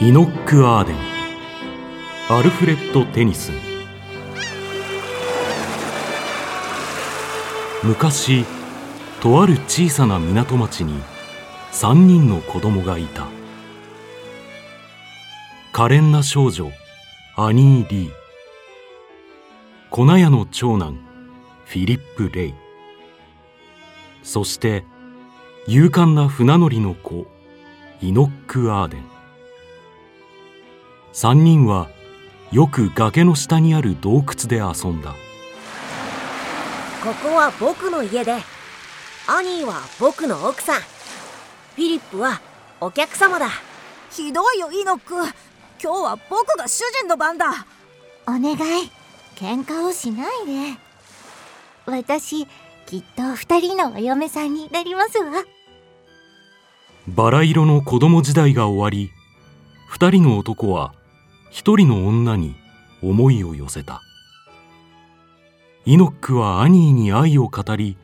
イノック・アーデン。アルフレッド・テニス。昔とある小さな港町に3人の子供がいた。可憐な少女アニー・リー。粉屋の長男フィリップ・レイ。そして勇敢な船乗りの子イノック・アーデン。3人はよく崖の下にある洞窟で遊んだ。ここは僕の家でアニーは僕の奥さん。フィリップはお客様だ。ひどいよイノック。今日は僕が主人の番だ。お願い。喧嘩をしないで。私きっと二人のお嫁さんになりますわ。バラ色の子供時代が終わり二人の男は一人の女に思いを寄せた。イノックはアニーに愛を語り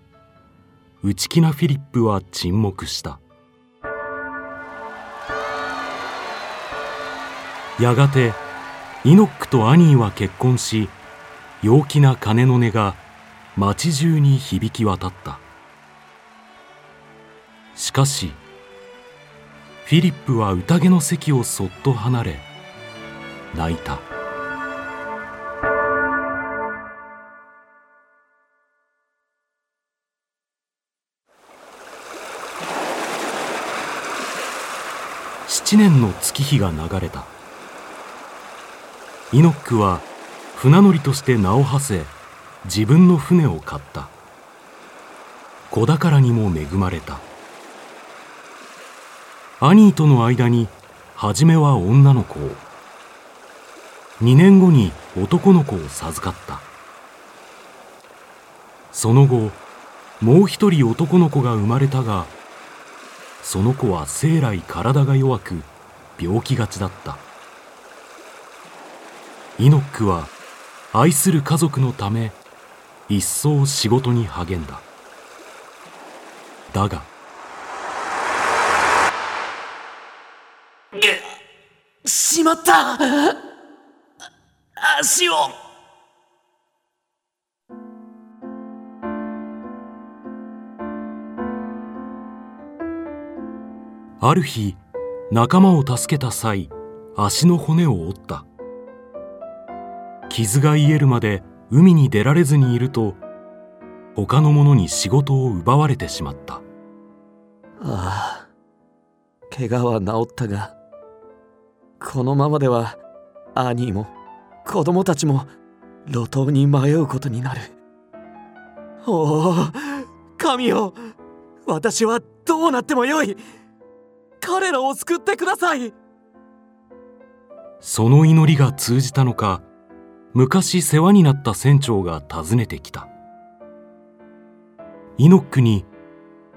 内気なフィリップは沈黙した。やがてイノックとアニーは結婚し陽気な鐘の音が町中に響き渡った。しかしフィリップは宴の席をそっと離れ泣いた。7年の月日が流れた。イノックは船乗りとして名を馳せ自分の船を買った。子宝にも恵まれた。アニーとの間に初めは女の子を。2年後に男の子を授かった。その後もう一人男の子が生まれたがその子は生来体が弱く病気がちだった。イノックは愛する家族のため一層仕事に励んだ。だがしまった！足をある日仲間を助けた際足の骨を折った。傷が癒えるまで海に出られずにいると他の者に仕事を奪われてしまった。ああ怪我は治ったがこのままではアニーも子供たちも路頭に迷うことになる。おお神よ私はどうなってもよい。彼らを救ってください。その祈りが通じたのか昔世話になった船長が訪ねてきた。イノックに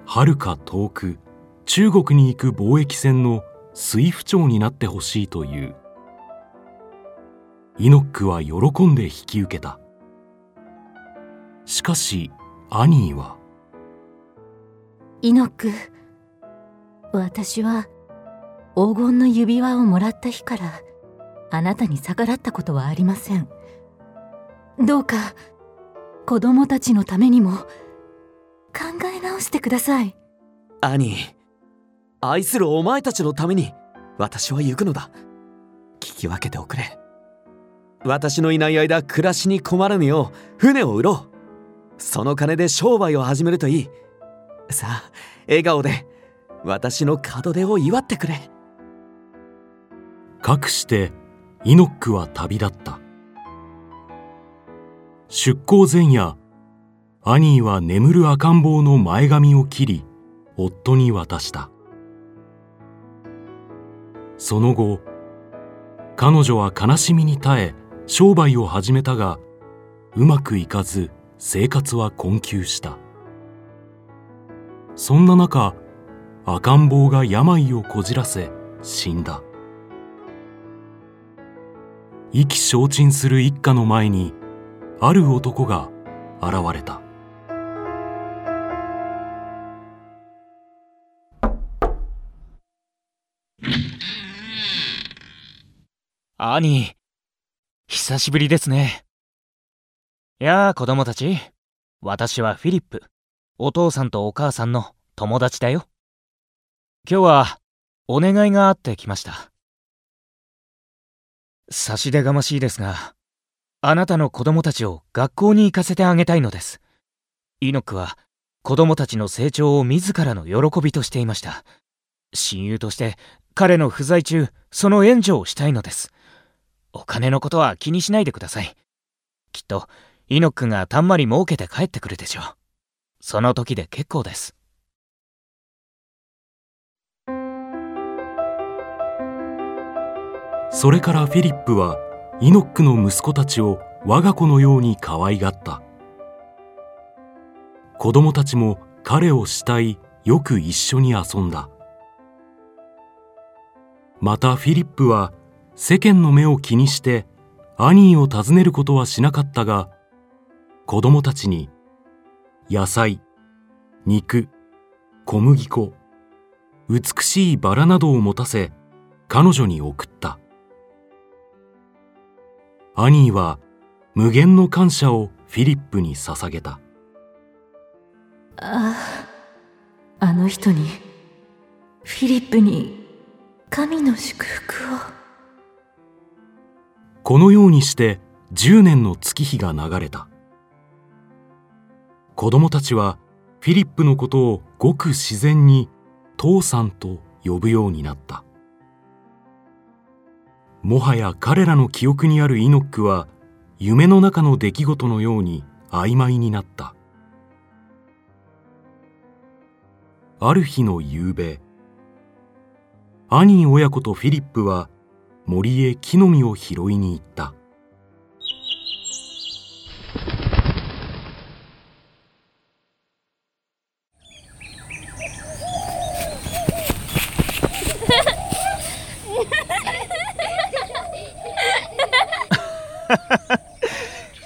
はるか遠く中国に行く貿易船の水夫長になってほしいという。イノックは喜んで引き受けた。しかしアニーは。イノック私は黄金の指輪をもらった日からあなたに逆らったことはありません。どうか子供たちのためにも考え直してください。兄愛するお前たちのために私は行くのだ。聞き分けておくれ私のいない間暮らしに困らぬよ。う船を売ろう。その金で商売を始めるといい。さあ笑顔で私の門出を祝ってくれ。かくしてイノックは旅立った。出港前夜アニーは眠る赤ん坊の前髪を切り夫に渡した。その後彼女は悲しみに耐え商売を始めたがうまくいかず生活は困窮した。そんな中赤ん坊が病をこじらせ死んだ。意気消沈する一家の前にある男が現れた。兄、久しぶりですね。やあ、子供たち。私はフィリップ。お父さんとお母さんの友達だよ。今日は、お願いがあってきました。差し出がましいですが、あなたの子供たちを学校に行かせてあげたいのです。イノックは、子供たちの成長を自らの喜びとしていました。親友として彼の不在中その援助をしたいのですお金のことは気にしないでください。きっとイノックがたんまり儲けて帰ってくるでしょう。その時で結構です。それからフィリップはイノックの息子たちを我が子のように可愛がった。子供たちも彼を慕いよく一緒に遊んだ。またフィリップは世間の目を気にしてアニーを訪ねることはしなかったが子供たちに野菜肉小麦粉美しいバラなどを持たせ彼女に送った。アニーは無限の感謝をフィリップに捧げた。あああの人にフィリップに神の祝福を。このようにして10年の月日が流れた。子供たちはフィリップのことをごく自然に父さんと呼ぶようになった。もはや彼らの記憶にあるイノックは夢の中の出来事のように曖昧になった。ある日の夕べアニー親子とフィリップは森へ木の実を拾いに行った。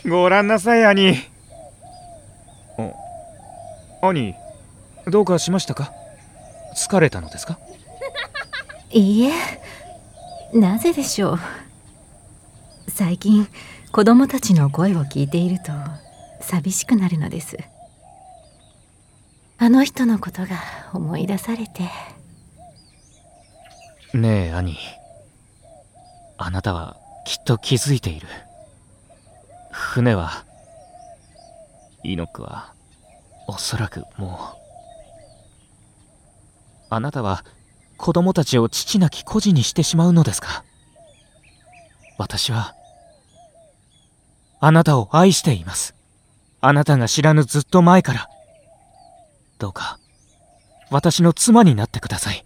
ごらんなさい兄。兄どうかしましたか？疲れたのですか？いいえなぜでしょう？最近子供たちの声を聞いていると寂しくなるのです。あの人のことが思い出されて。ねえ兄あなたはきっと気づいている。船はイノクはおそらくもう。あなたは子供たちを父なき孤児にしてしまうのですか？私はあなたを愛しています。あなたが知らぬずっと前から。どうか私の妻になってください。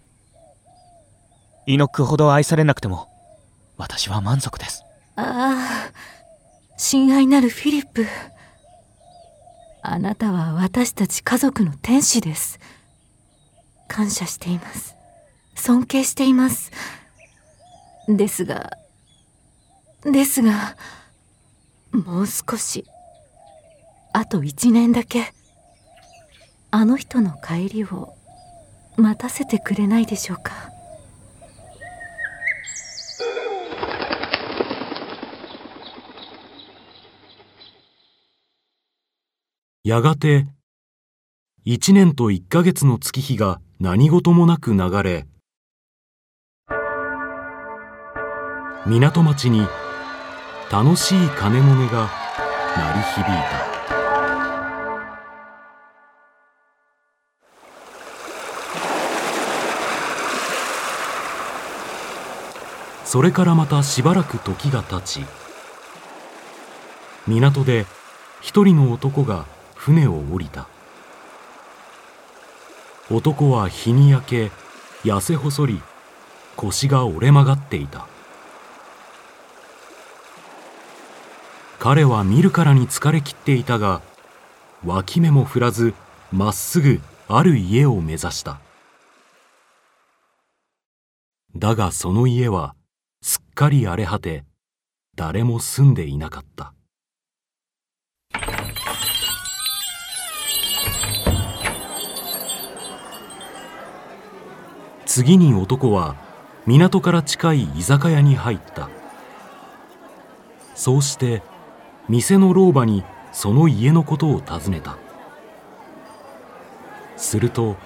イノックほど愛されなくても私は満足です。ああ親愛なるフィリップ。あなたは私たち家族の天使です。感謝しています。尊敬しています。ですがですがもう少しあと一年だけあの人の帰りを待たせてくれないでしょうか。やがて一年と一ヶ月の月日が何事もなく流れ港町に楽しい鐘の音が鳴り響いた。それからまたしばらく時が経ち港で一人の男が船を降りた。男は日に焼け痩せ細り腰が折れ曲がっていた。彼は見るからに疲れきっていたが脇目も振らずまっすぐある家を目指した。だがその家はすっかり荒れ果て誰も住んでいなかった。次に男は港から近い居酒屋に入った。そうして店の老婆にその家のことを尋ねた。すると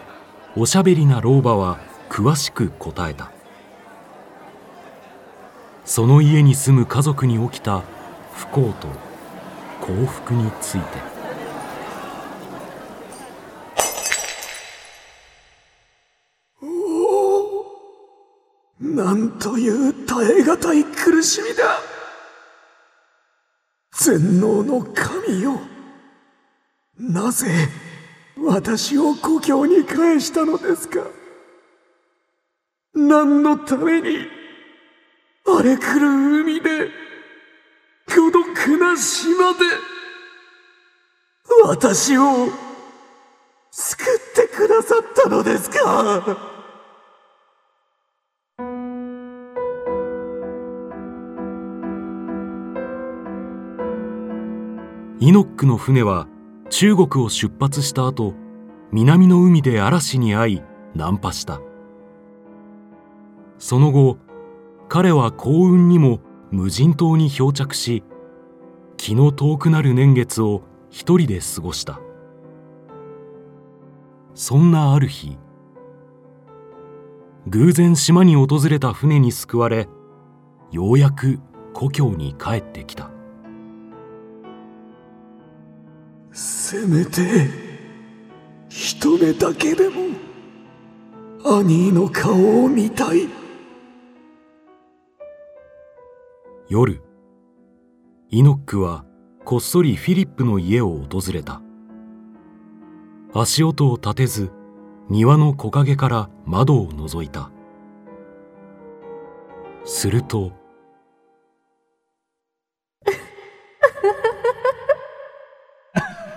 おしゃべりな老婆は詳しく答えた。その家に住む家族に起きた不幸と幸福について。なんという耐え難い苦しみだ。全能の神よ。なぜ私を故郷に返したのですか？何のために荒れ狂う海で孤独な島で私を救ってくださったのですか？イノックの船は中国を出発した後南の海で嵐に遭い難破した。その後彼は幸運にも無人島に漂着し気の遠くなる年月を一人で過ごした。そんなある日偶然島に訪れた船に救われようやく故郷に帰ってきた。せめて一目だけでもアニーの顔を見たい。夜イノックはこっそりフィリップの家を訪れた。足音を立てず庭の木陰から窓を覗いた。すると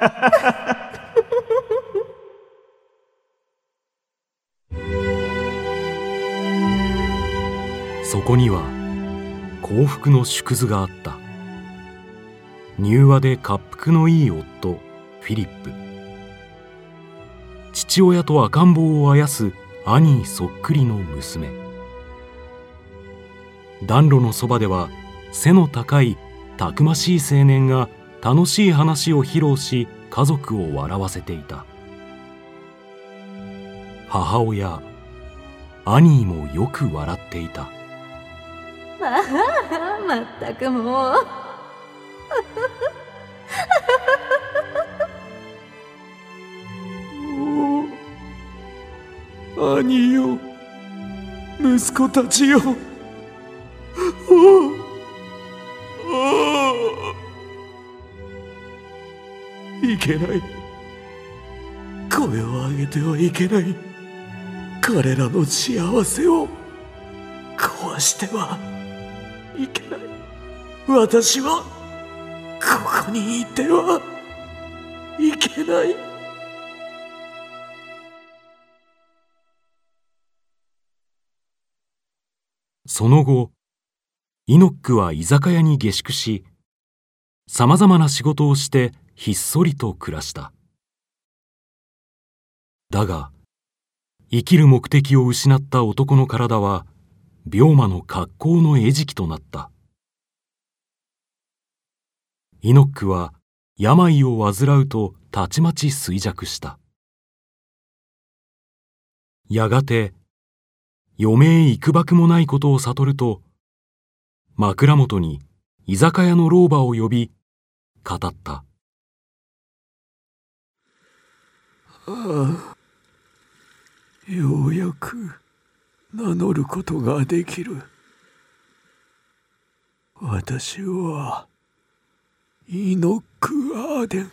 そこには幸福の縮図があった。柔和で滑腹のいい夫フィリップ。父親と赤ん坊をあやす兄そっくりの娘。暖炉のそばでは背の高いたくましい青年が楽しい話を披露し家族を笑わせていた。母親アニーもよく笑っていた。ああまったくもう 兄よ息子たちよけない。声を上げてはいけない。彼らの幸せを壊してはいけない。私はここにいてはいけない。その後イノックは居酒屋に下宿しさまざまな仕事をしてひっそりと暮らした。だが生きる目的を失った男の体は病魔の格好の餌食となった。イノックは病を患うとたちまち衰弱した。やがて余命幾ばくもないことを悟ると枕元に居酒屋の老婆を呼び語った。ああようやく名乗ることができる。私はイノック・アーデン。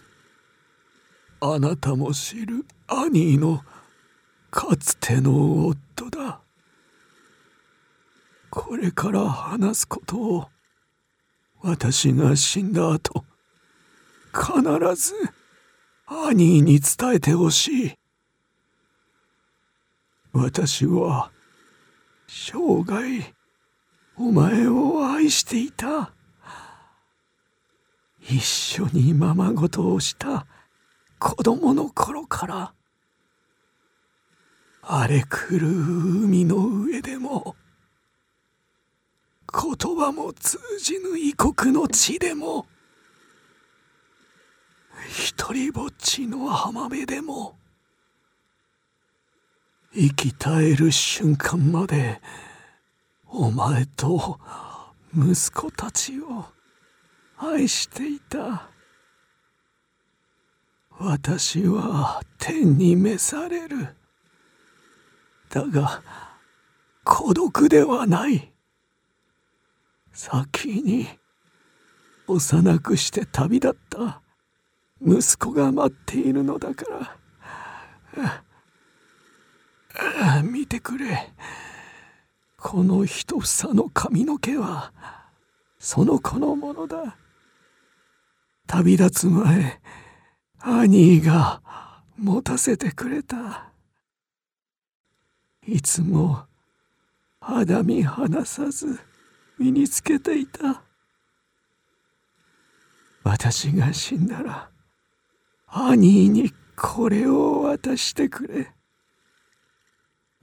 あなたも知るアニーのかつての夫だ。これから話すことを私が死んだ後必ずアニーに伝えてほしい。私は生涯お前を愛していた。一緒にままごとをした子供の頃から荒れ狂う海の上でも言葉も通じぬ異国の地でも一りぼっちの浜辺でも生き絶える瞬間までお前と息子たちを愛していた。私は天に召される。だが孤独ではない。先に幼くして旅立った息子が待っているのだから。見てくれ。この一房の髪の毛はその子のものだ。旅立つ前兄が持たせてくれた。いつも肌身離さず身につけていた。私が死んだら兄にこれを渡してくれ。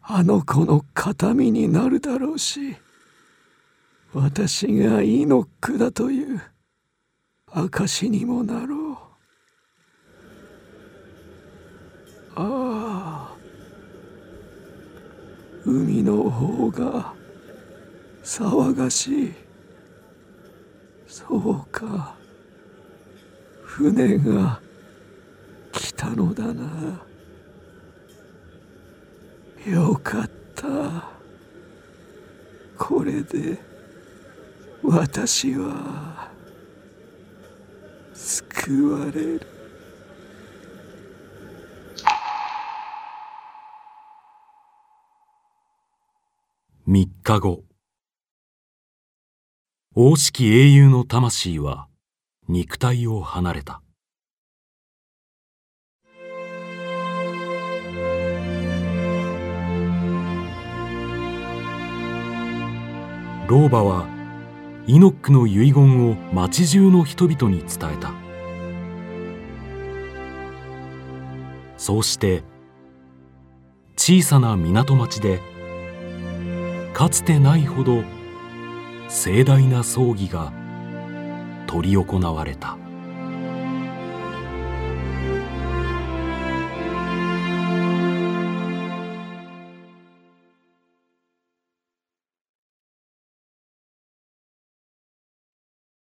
あの子の形見になるだろうし私がイノックだという証にもなろう。ああ海の方が騒がしい。そうか。船が来たのだな。よかった。これで私は救われる。3日後。王式英雄の魂は肉体を離れた。老婆はイノックの遺言を町中の人々に伝えた。そうして小さな港町でかつてないほど盛大な葬儀が執り行われた。